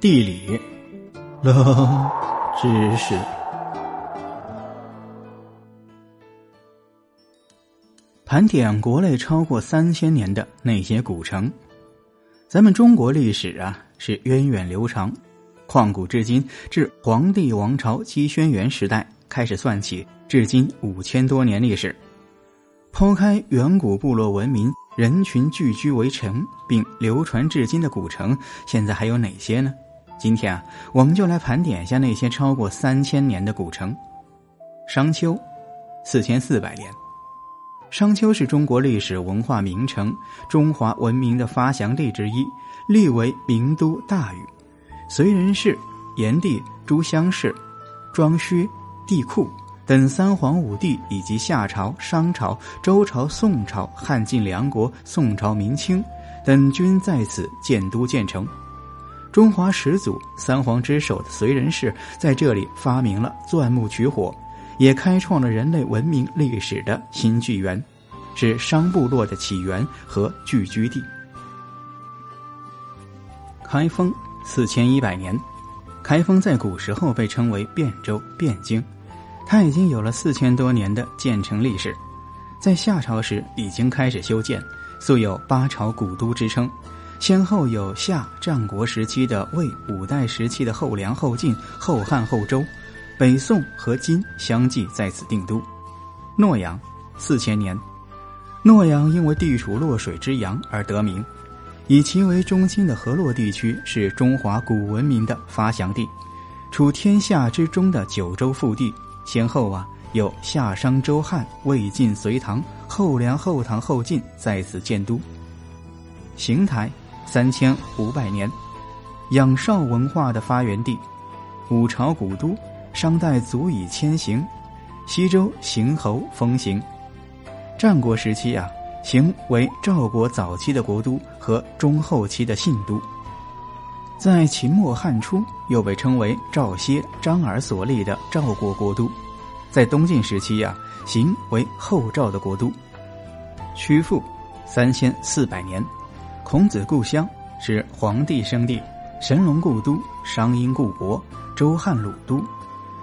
地理，冷知识。盘点国内超过三千年的那些古城。咱们中国历史啊是源远流长，旷古至今，至黄帝王朝姬轩辕时代开始算起，至今五千多年历史。抛开远古部落文明，人群聚居为城，并流传至今的古城，现在还有哪些呢？今天啊，我们就来盘点一下那些超过三千年的古城。商丘，四千四百年。商丘是中国历史文化名城，中华文明的发祥地之一，历为名都大禹、隋人氏、炎帝、朱襄氏、庄薛、帝喾等三皇五帝，以及夏朝、商朝、周朝、宋朝、汉晋两国、宋朝、明清等均在此建都建成。中华始祖三皇之首的燧人氏在这里发明了钻木取火，也开创了人类文明历史的新纪元，是商部落的起源和聚居地。开封四千一百年，开封在古时候被称为汴州、汴京，它已经有了四千多年的建成历史，在夏朝时已经开始修建，素有八朝古都之称。先后有夏战国时期的魏，五代时期的后梁、后晋、后汉、后周，北宋和金相继在此定都。洛阳四千年，洛阳因为地处洛水之阳而得名，以其为中心的河洛地区是中华古文明的发祥地，处天下之中的九州腹地。先后啊有夏商周汉、魏晋隋唐、后梁后唐后晋在此建都。邢台。三千五百年，仰韶文化的发源地，五朝古都，商代足以迁行。西周邢侯封行。战国时期啊，邢为赵国早期的国都和中后期的信都。在秦末汉初，又被称为赵歇、张耳所立的赵国国都。在东晋时期呀，邢为后赵的国都。曲阜，三千四百年。孔子故乡是黄帝生地，神农故都，商殷故国，周汉鲁都。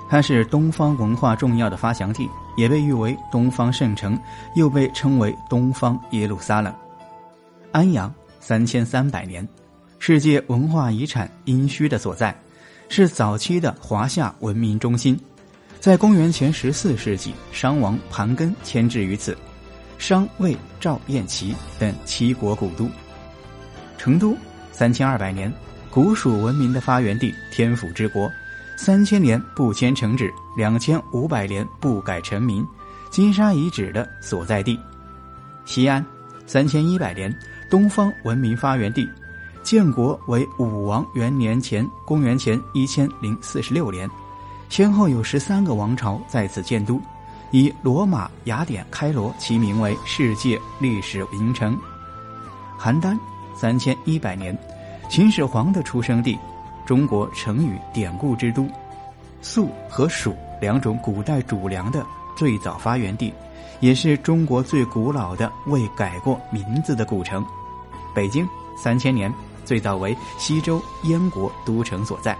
它是东方文化重要的发祥地，也被誉为东方圣城，又被称为东方耶路撒冷。安阳三千三百年，世界文化遗产殷墟的所在，是早期的华夏文明中心。在公元前十四世纪，商王盘庚迁至于此，商、魏、赵、燕、齐等七国古都。成都三千二百年，古蜀文明的发源地，天府之国，三千年不迁城址，两千五百年不改臣民，金沙遗址的所在地。西安三千一百年，东方文明发源地，建国为武王元年前，公元前一千零四十六年，先后有十三个王朝在此建都，以罗马、雅典、开罗齐名为世界历史名城。邯郸。三千一百年，秦始皇的出生地，中国成语典故之都，粟和黍两种古代主粮的最早发源地，也是中国最古老的未改过名字的古城。北京三千年，最早为西周燕国都城所在。